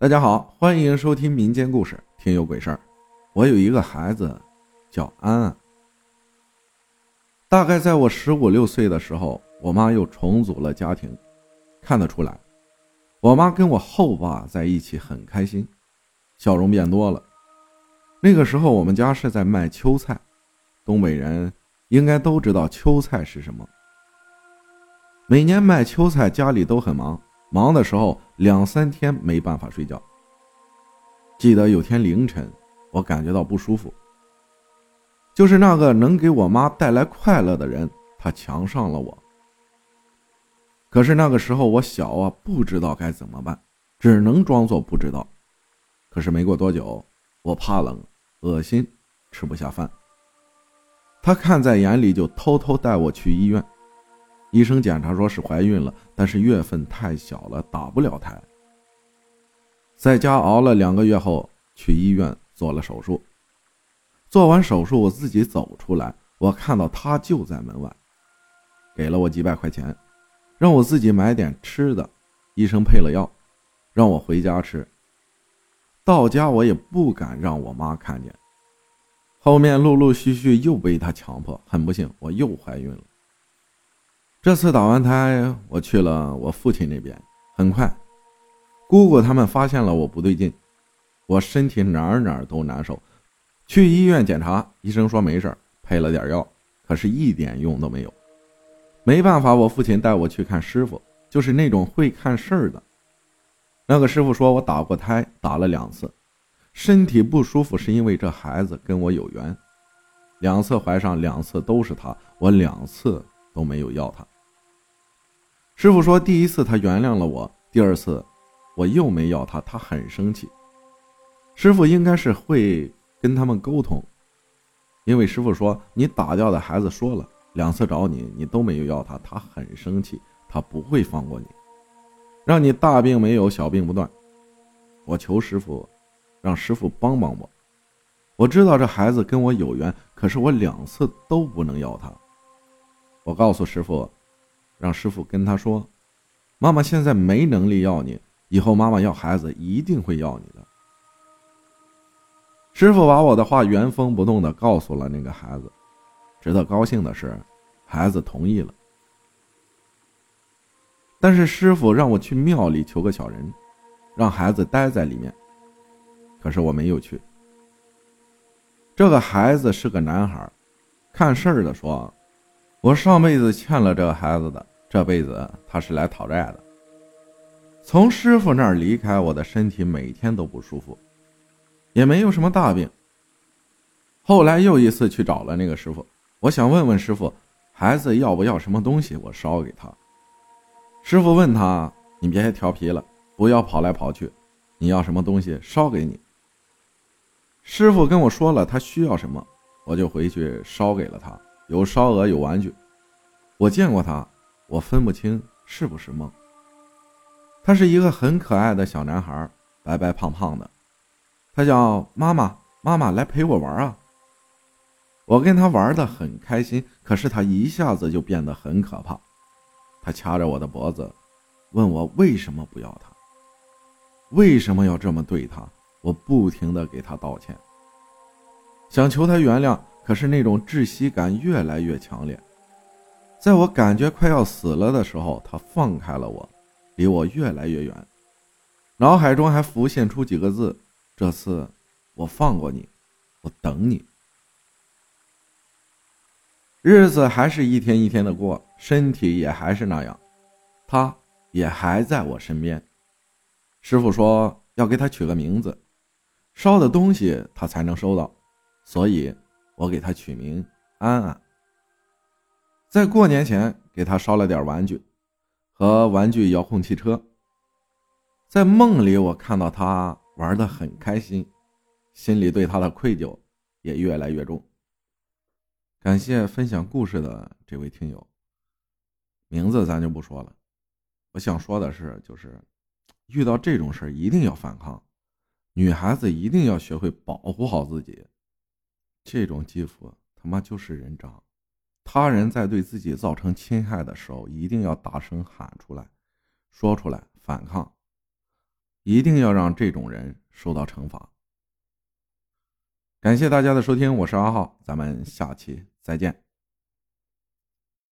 大家好，欢迎收听民间故事《听有鬼事儿》。我有一个孩子，叫安安。大概在我十五六岁的时候，我妈又重组了家庭。看得出来，我妈跟我后爸在一起很开心，笑容变多了。那个时候，我们家是在卖秋菜，东北人应该都知道秋菜是什么。每年卖秋菜，家里都很忙。忙的时候两三天没办法睡觉。记得有天凌晨，我感觉到不舒服，就是那个能给我妈带来快乐的人，他强上了我。可是那个时候我小啊，不知道该怎么办，只能装作不知道。可是没过多久，我怕冷、恶心、吃不下饭，他看在眼里，就偷偷带我去医院。医生检查说是怀孕了，但是月份太小了，打不了胎。在家熬了两个月后，去医院做了手术。做完手术，我自己走出来，我看到他就在门外，给了我几百块钱，让我自己买点吃的。医生配了药，让我回家吃。到家我也不敢让我妈看见。后面陆陆续续又被他强迫，很不幸，我又怀孕了。这次打完胎，我去了我父亲那边。很快，姑姑他们发现了我不对劲，我身体哪儿哪儿都难受。去医院检查，医生说没事配了点药，可是一点用都没有。没办法，我父亲带我去看师傅，就是那种会看事儿的。那个师傅说我打过胎，打了两次，身体不舒服是因为这孩子跟我有缘。两次怀上，两次都是他，我两次都没有要他。师傅说：“第一次他原谅了我，第二次我又没要他，他很生气。师傅应该是会跟他们沟通，因为师傅说你打掉的孩子说了两次找你，你都没有要他，他很生气，他不会放过你，让你大病没有，小病不断。我求师傅，让师傅帮帮我。我知道这孩子跟我有缘，可是我两次都不能要他。我告诉师傅。”让师傅跟他说：“妈妈现在没能力要你，以后妈妈要孩子一定会要你的。”师傅把我的话原封不动的告诉了那个孩子。值得高兴的是，孩子同意了。但是师傅让我去庙里求个小人，让孩子待在里面。可是我没有去。这个孩子是个男孩，看事儿的说：“我上辈子欠了这个孩子的。”这辈子他是来讨债的。从师傅那儿离开，我的身体每天都不舒服，也没有什么大病。后来又一次去找了那个师傅，我想问问师傅，孩子要不要什么东西，我烧给他。师傅问他：“你别调皮了，不要跑来跑去，你要什么东西，烧给你。”师傅跟我说了他需要什么，我就回去烧给了他。有烧鹅，有玩具，我见过他。我分不清是不是梦。他是一个很可爱的小男孩，白白胖胖的。他叫妈妈，妈妈来陪我玩啊！我跟他玩的很开心，可是他一下子就变得很可怕。他掐着我的脖子，问我为什么不要他，为什么要这么对他？我不停的给他道歉，想求他原谅，可是那种窒息感越来越强烈。在我感觉快要死了的时候，他放开了我，离我越来越远，脑海中还浮现出几个字：“这次我放过你，我等你。”日子还是一天一天的过，身体也还是那样，他也还在我身边。师傅说要给他取个名字，烧的东西他才能收到，所以我给他取名安安。在过年前给他烧了点玩具，和玩具遥控汽车。在梦里，我看到他玩的很开心，心里对他的愧疚也越来越重。感谢分享故事的这位听友，名字咱就不说了。我想说的是，就是遇到这种事一定要反抗，女孩子一定要学会保护好自己。这种继父他妈就是人渣。他人在对自己造成侵害的时候，一定要大声喊出来，说出来，反抗。一定要让这种人受到惩罚。感谢大家的收听，我是阿浩，咱们下期再见。